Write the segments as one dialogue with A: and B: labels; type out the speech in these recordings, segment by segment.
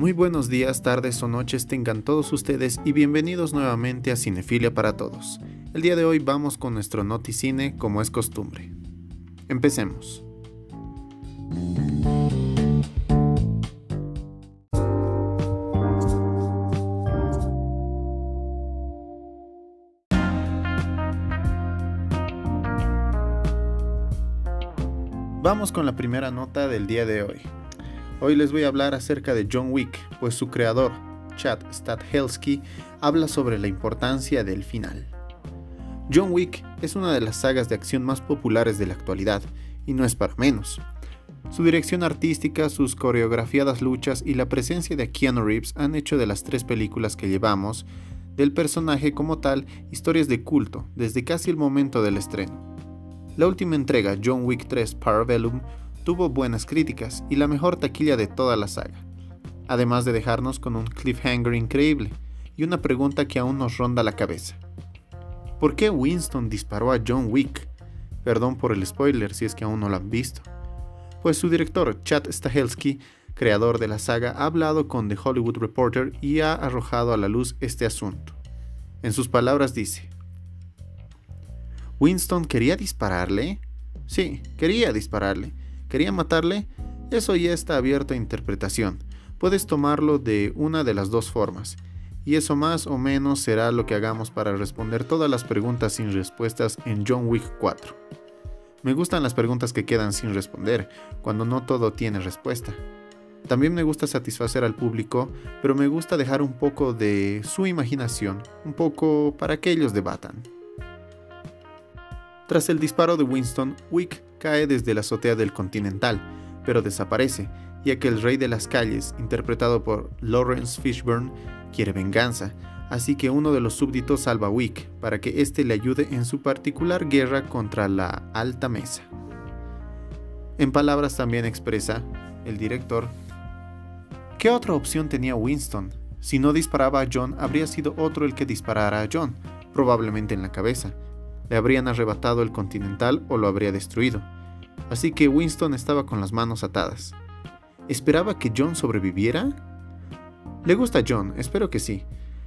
A: Muy buenos días, tardes o noches tengan todos ustedes y bienvenidos nuevamente a Cinefilia para Todos. El día de hoy vamos con nuestro Noticine como es costumbre. Empecemos. Vamos con la primera nota del día de hoy. Hoy les voy a hablar acerca de John Wick, pues su creador, Chad Stahelski, habla sobre la importancia del final. John Wick es una de las sagas de acción más populares de la actualidad, y no es para menos. Su dirección artística, sus coreografiadas luchas y la presencia de Keanu Reeves han hecho de las tres películas que llevamos, del personaje como tal, historias de culto, desde casi el momento del estreno. La última entrega, John Wick 3 Parabellum, tuvo buenas críticas y la mejor taquilla de toda la saga, además de dejarnos con un cliffhanger increíble y una pregunta que aún nos ronda la cabeza. ¿Por qué Winston disparó a John Wick? Perdón por el spoiler si es que aún no lo han visto. Pues su director, Chad Stahelski, creador de la saga, ha hablado con The Hollywood Reporter y ha arrojado a la luz este asunto. En sus palabras dice, ¿Winston quería dispararle? Sí, quería dispararle, ¿Quería matarle? Eso ya está abierto a interpretación. Puedes tomarlo de una de las dos formas. Y eso más o menos será lo que hagamos para responder todas las preguntas sin respuestas en John Wick 4. Me gustan las preguntas que quedan sin responder, cuando no todo tiene respuesta. También me gusta satisfacer al público, pero me gusta dejar un poco de su imaginación, un poco para que ellos debatan. Tras el disparo de Winston, Wick cae desde la azotea del Continental, pero desaparece, ya que el rey de las calles, interpretado por Lawrence Fishburne, quiere venganza, así que uno de los súbditos salva a Wick para que éste le ayude en su particular guerra contra la Alta Mesa. En palabras también expresa el director, ¿qué otra opción tenía Winston? Si no disparaba a John, habría sido otro el que disparara a John, probablemente en la cabeza le habrían arrebatado el Continental o lo habría destruido. Así que Winston estaba con las manos atadas. ¿Esperaba que John sobreviviera? Le gusta John, espero que sí.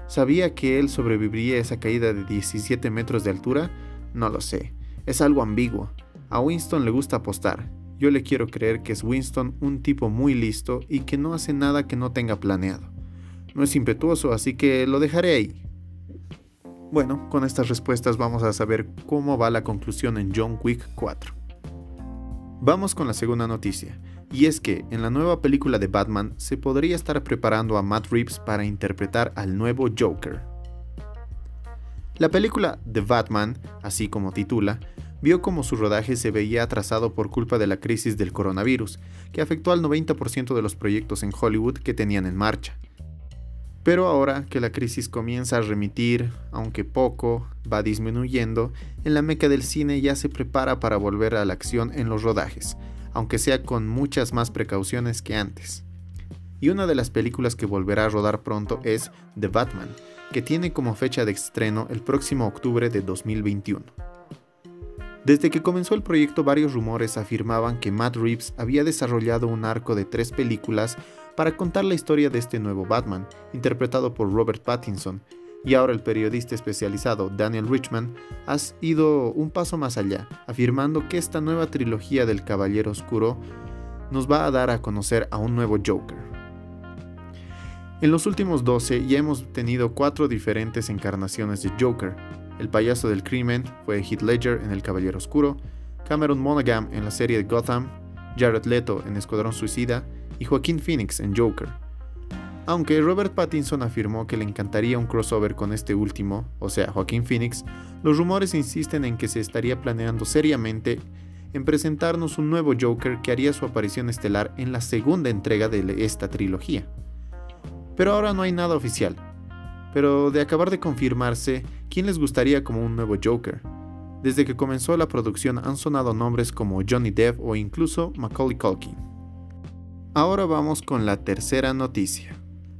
A: ¿Sabía que él sobreviviría a esa caída de 17 metros de altura? No lo sé. Es algo ambiguo. A Winston le gusta apostar. Yo le quiero creer que es Winston un tipo muy listo y que no hace nada que no tenga planeado. No es impetuoso, así que lo dejaré ahí. Bueno, con estas respuestas vamos a saber cómo va la conclusión en John Wick 4. Vamos con la segunda noticia, y es que en la nueva película de Batman se podría estar preparando a Matt Reeves para interpretar al nuevo Joker. La película The Batman, así como titula, vio como su rodaje se veía atrasado por culpa de la crisis del coronavirus, que afectó al 90% de los proyectos en Hollywood que tenían en marcha. Pero ahora que la crisis comienza a remitir, aunque poco, va disminuyendo, en la meca del cine ya se prepara para volver a la acción en los rodajes, aunque sea con muchas más precauciones que antes. Y una de las películas que volverá a rodar pronto es The Batman, que tiene como fecha de estreno el próximo octubre de 2021. Desde que comenzó el proyecto varios rumores afirmaban que Matt Reeves había desarrollado un arco de tres películas para contar la historia de este nuevo Batman, interpretado por Robert Pattinson, y ahora el periodista especializado Daniel Richman ha ido un paso más allá, afirmando que esta nueva trilogía del Caballero Oscuro nos va a dar a conocer a un nuevo Joker. En los últimos 12 ya hemos tenido cuatro diferentes encarnaciones de Joker. El payaso del crimen fue Heath Ledger en El Caballero Oscuro, Cameron Monaghan en la serie de Gotham, Jared Leto en Escuadrón Suicida y Joaquín Phoenix en Joker. Aunque Robert Pattinson afirmó que le encantaría un crossover con este último, o sea, Joaquín Phoenix, los rumores insisten en que se estaría planeando seriamente en presentarnos un nuevo Joker que haría su aparición estelar en la segunda entrega de esta trilogía. Pero ahora no hay nada oficial. Pero de acabar de confirmarse, ¿quién les gustaría como un nuevo Joker? Desde que comenzó la producción han sonado nombres como Johnny Depp o incluso Macaulay Culkin. Ahora vamos con la tercera noticia.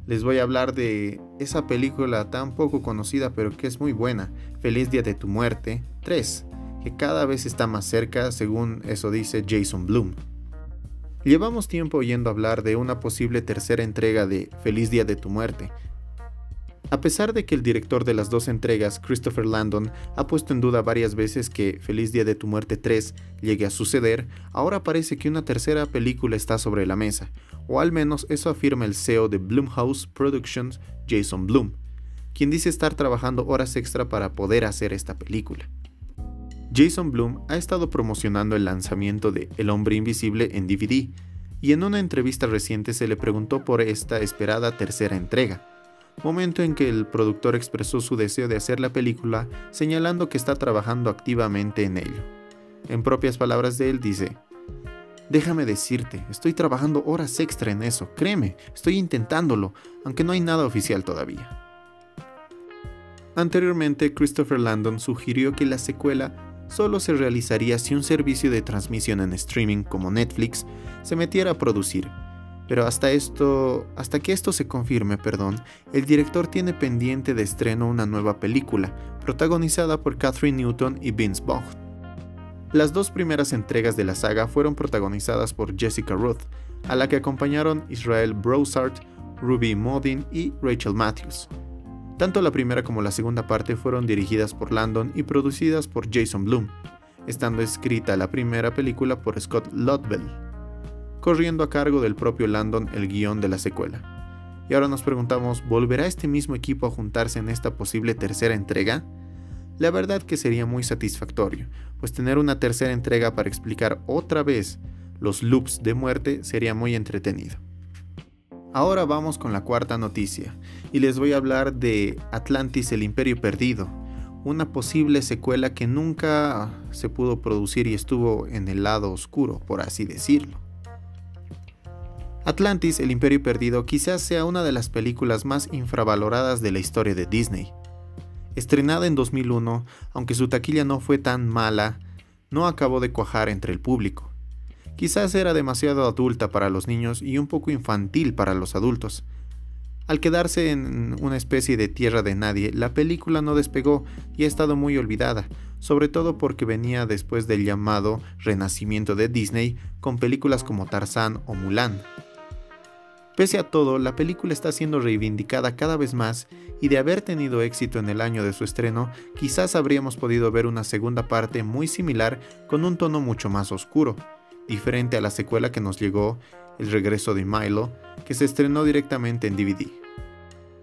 A: Les voy a hablar de esa película tan poco conocida pero que es muy buena, Feliz Día de tu Muerte 3, que cada vez está más cerca según eso dice Jason Bloom. Llevamos tiempo oyendo hablar de una posible tercera entrega de Feliz Día de tu Muerte. A pesar de que el director de las dos entregas, Christopher Landon, ha puesto en duda varias veces que Feliz Día de tu Muerte 3 llegue a suceder, ahora parece que una tercera película está sobre la mesa, o al menos eso afirma el CEO de Blumhouse Productions, Jason Blum, quien dice estar trabajando horas extra para poder hacer esta película. Jason Blum ha estado promocionando el lanzamiento de El hombre invisible en DVD, y en una entrevista reciente se le preguntó por esta esperada tercera entrega, momento en que el productor expresó su deseo de hacer la película señalando que está trabajando activamente en ello. En propias palabras de él dice, Déjame decirte, estoy trabajando horas extra en eso, créeme, estoy intentándolo, aunque no hay nada oficial todavía. Anteriormente, Christopher Landon sugirió que la secuela solo se realizaría si un servicio de transmisión en streaming como Netflix se metiera a producir. Pero hasta esto, hasta que esto se confirme, perdón, el director tiene pendiente de estreno una nueva película, protagonizada por Catherine Newton y Vince Vaughn. Las dos primeras entregas de la saga fueron protagonizadas por Jessica Ruth, a la que acompañaron Israel Broussard, Ruby Modin y Rachel Matthews. Tanto la primera como la segunda parte fueron dirigidas por Landon y producidas por Jason Blum, estando escrita la primera película por Scott Lobdell, corriendo a cargo del propio Landon el guion de la secuela. Y ahora nos preguntamos, ¿volverá este mismo equipo a juntarse en esta posible tercera entrega? La verdad que sería muy satisfactorio, pues tener una tercera entrega para explicar otra vez los loops de muerte sería muy entretenido. Ahora vamos con la cuarta noticia, y les voy a hablar de Atlantis el Imperio Perdido, una posible secuela que nunca se pudo producir y estuvo en el lado oscuro, por así decirlo. Atlantis el Imperio Perdido quizás sea una de las películas más infravaloradas de la historia de Disney. Estrenada en 2001, aunque su taquilla no fue tan mala, no acabó de cuajar entre el público. Quizás era demasiado adulta para los niños y un poco infantil para los adultos. Al quedarse en una especie de tierra de nadie, la película no despegó y ha estado muy olvidada, sobre todo porque venía después del llamado renacimiento de Disney con películas como Tarzán o Mulan. Pese a todo, la película está siendo reivindicada cada vez más y de haber tenido éxito en el año de su estreno, quizás habríamos podido ver una segunda parte muy similar con un tono mucho más oscuro, diferente a la secuela que nos llegó, El regreso de Milo, que se estrenó directamente en DVD.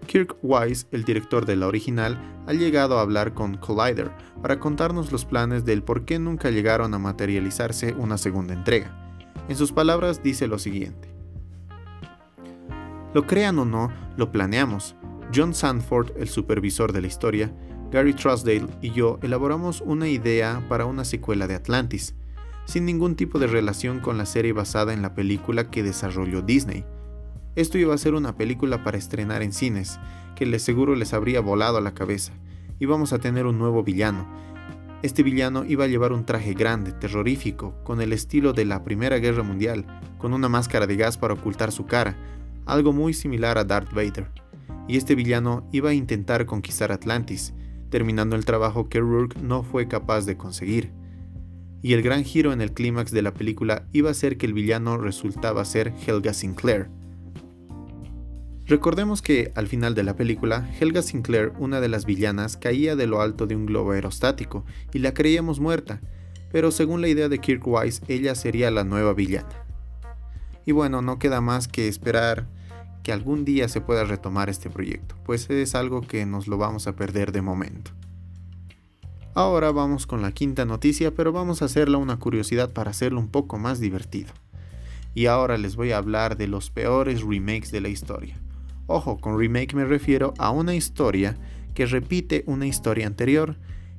A: Kirk Wise, el director de la original, ha llegado a hablar con Collider para contarnos los planes del por qué nunca llegaron a materializarse una segunda entrega. En sus palabras dice lo siguiente. Lo crean o no, lo planeamos. John Sanford, el supervisor de la historia, Gary Trusdale y yo elaboramos una idea para una secuela de Atlantis sin ningún tipo de relación con la serie basada en la película que desarrolló Disney. Esto iba a ser una película para estrenar en cines, que les seguro les habría volado a la cabeza. Íbamos a tener un nuevo villano. Este villano iba a llevar un traje grande, terrorífico, con el estilo de la Primera Guerra Mundial, con una máscara de gas para ocultar su cara, algo muy similar a Darth Vader. Y este villano iba a intentar conquistar Atlantis, terminando el trabajo que Rourke no fue capaz de conseguir y el gran giro en el clímax de la película iba a ser que el villano resultaba ser Helga Sinclair. Recordemos que al final de la película, Helga Sinclair, una de las villanas, caía de lo alto de un globo aerostático y la creíamos muerta, pero según la idea de Kirk Wise, ella sería la nueva villana. Y bueno, no queda más que esperar que algún día se pueda retomar este proyecto, pues es algo que nos lo vamos a perder de momento. Ahora vamos con la quinta noticia, pero vamos a hacerla una curiosidad para hacerlo un poco más divertido. Y ahora les voy a hablar de los peores remakes de la historia. Ojo, con remake me refiero a una historia que repite una historia anterior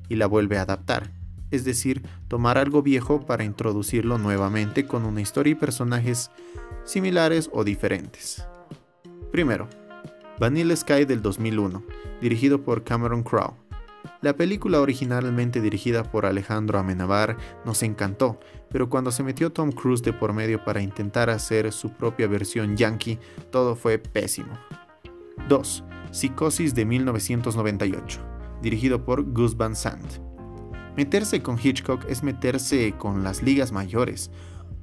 A: y la vuelve a adaptar. Es decir, tomar algo viejo para introducirlo nuevamente con una historia y personajes similares o diferentes. Primero, Vanilla Sky del 2001, dirigido por Cameron Crowe la película originalmente dirigida por Alejandro Amenabar nos encantó, pero cuando se metió Tom Cruise de por medio para intentar hacer su propia versión yankee, todo fue pésimo. 2. Psicosis de 1998, dirigido por Gus Van Sant. Meterse con Hitchcock es meterse con las ligas mayores.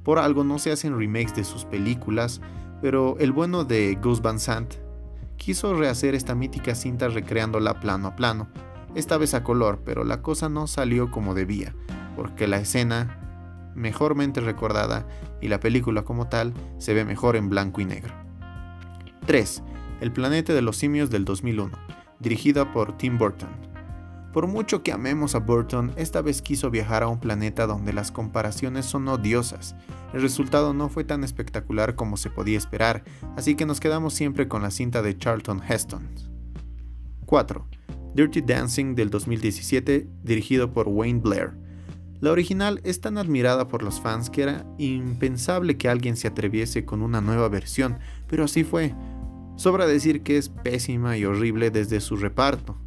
A: Por algo no se hacen remakes de sus películas, pero el bueno de Gus Van Sant quiso rehacer esta mítica cinta recreándola plano a plano, esta vez a color, pero la cosa no salió como debía, porque la escena, mejormente recordada, y la película como tal, se ve mejor en blanco y negro. 3. El planeta de los simios del 2001, dirigida por Tim Burton. Por mucho que amemos a Burton, esta vez quiso viajar a un planeta donde las comparaciones son odiosas. El resultado no fue tan espectacular como se podía esperar, así que nos quedamos siempre con la cinta de Charlton Heston. 4. Dirty Dancing del 2017, dirigido por Wayne Blair. La original es tan admirada por los fans que era impensable que alguien se atreviese con una nueva versión, pero así fue. Sobra decir que es pésima y horrible desde su reparto,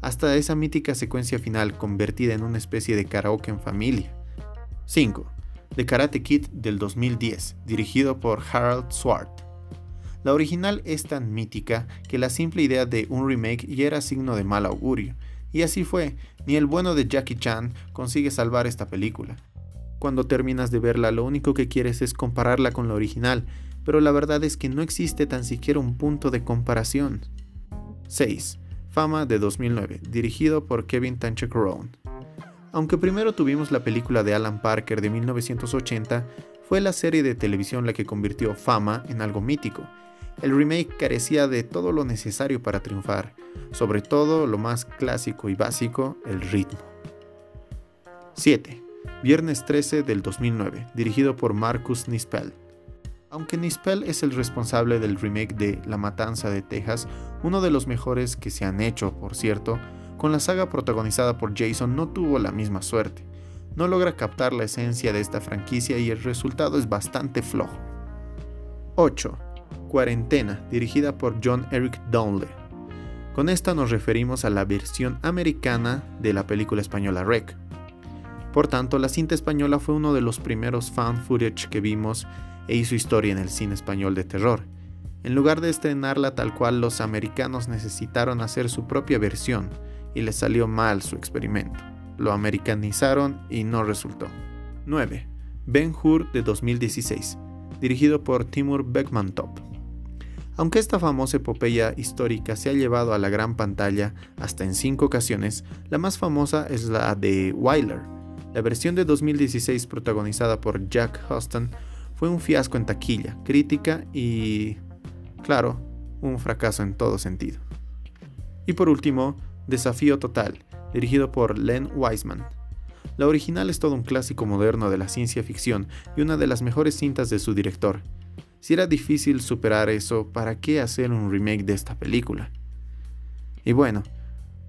A: hasta esa mítica secuencia final convertida en una especie de karaoke en familia. 5. The Karate Kid del 2010, dirigido por Harold Swart. La original es tan mítica que la simple idea de un remake ya era signo de mal augurio, y así fue, ni el bueno de Jackie Chan consigue salvar esta película. Cuando terminas de verla lo único que quieres es compararla con la original, pero la verdad es que no existe tan siquiera un punto de comparación. 6. Fama de 2009, dirigido por Kevin Tanchek Rowan. Aunque primero tuvimos la película de Alan Parker de 1980, fue la serie de televisión la que convirtió Fama en algo mítico. El remake carecía de todo lo necesario para triunfar, sobre todo lo más clásico y básico, el ritmo. 7. Viernes 13 del 2009, dirigido por Marcus Nispel. Aunque Nispel es el responsable del remake de La Matanza de Texas, uno de los mejores que se han hecho, por cierto, con la saga protagonizada por Jason no tuvo la misma suerte. No logra captar la esencia de esta franquicia y el resultado es bastante flojo. 8. Cuarentena, dirigida por John Eric Downley. Con esta nos referimos a la versión americana de la película española Rec. Por tanto, la cinta española fue uno de los primeros fan footage que vimos e hizo historia en el cine español de terror. En lugar de estrenarla tal cual, los americanos necesitaron hacer su propia versión y les salió mal su experimento. Lo americanizaron y no resultó. 9. Ben Hur de 2016, dirigido por Timur Bekmantop. Aunque esta famosa epopeya histórica se ha llevado a la gran pantalla hasta en cinco ocasiones, la más famosa es la de Wyler. La versión de 2016 protagonizada por Jack Huston fue un fiasco en taquilla, crítica y, claro, un fracaso en todo sentido. Y por último, Desafío Total, dirigido por Len Wiseman. La original es todo un clásico moderno de la ciencia ficción y una de las mejores cintas de su director. Si era difícil superar eso, ¿para qué hacer un remake de esta película? Y bueno,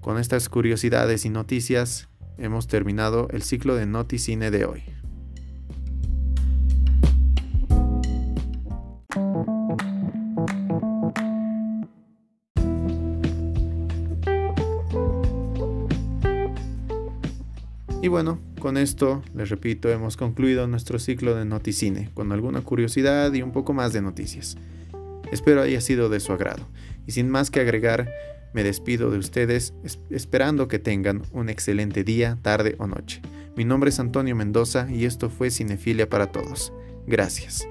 A: con estas curiosidades y noticias, hemos terminado el ciclo de Noticine de hoy. Bueno, con esto, les repito, hemos concluido nuestro ciclo de Noticine, con alguna curiosidad y un poco más de noticias. Espero haya sido de su agrado. Y sin más que agregar, me despido de ustedes esperando que tengan un excelente día, tarde o noche. Mi nombre es Antonio Mendoza y esto fue Cinefilia para Todos. Gracias.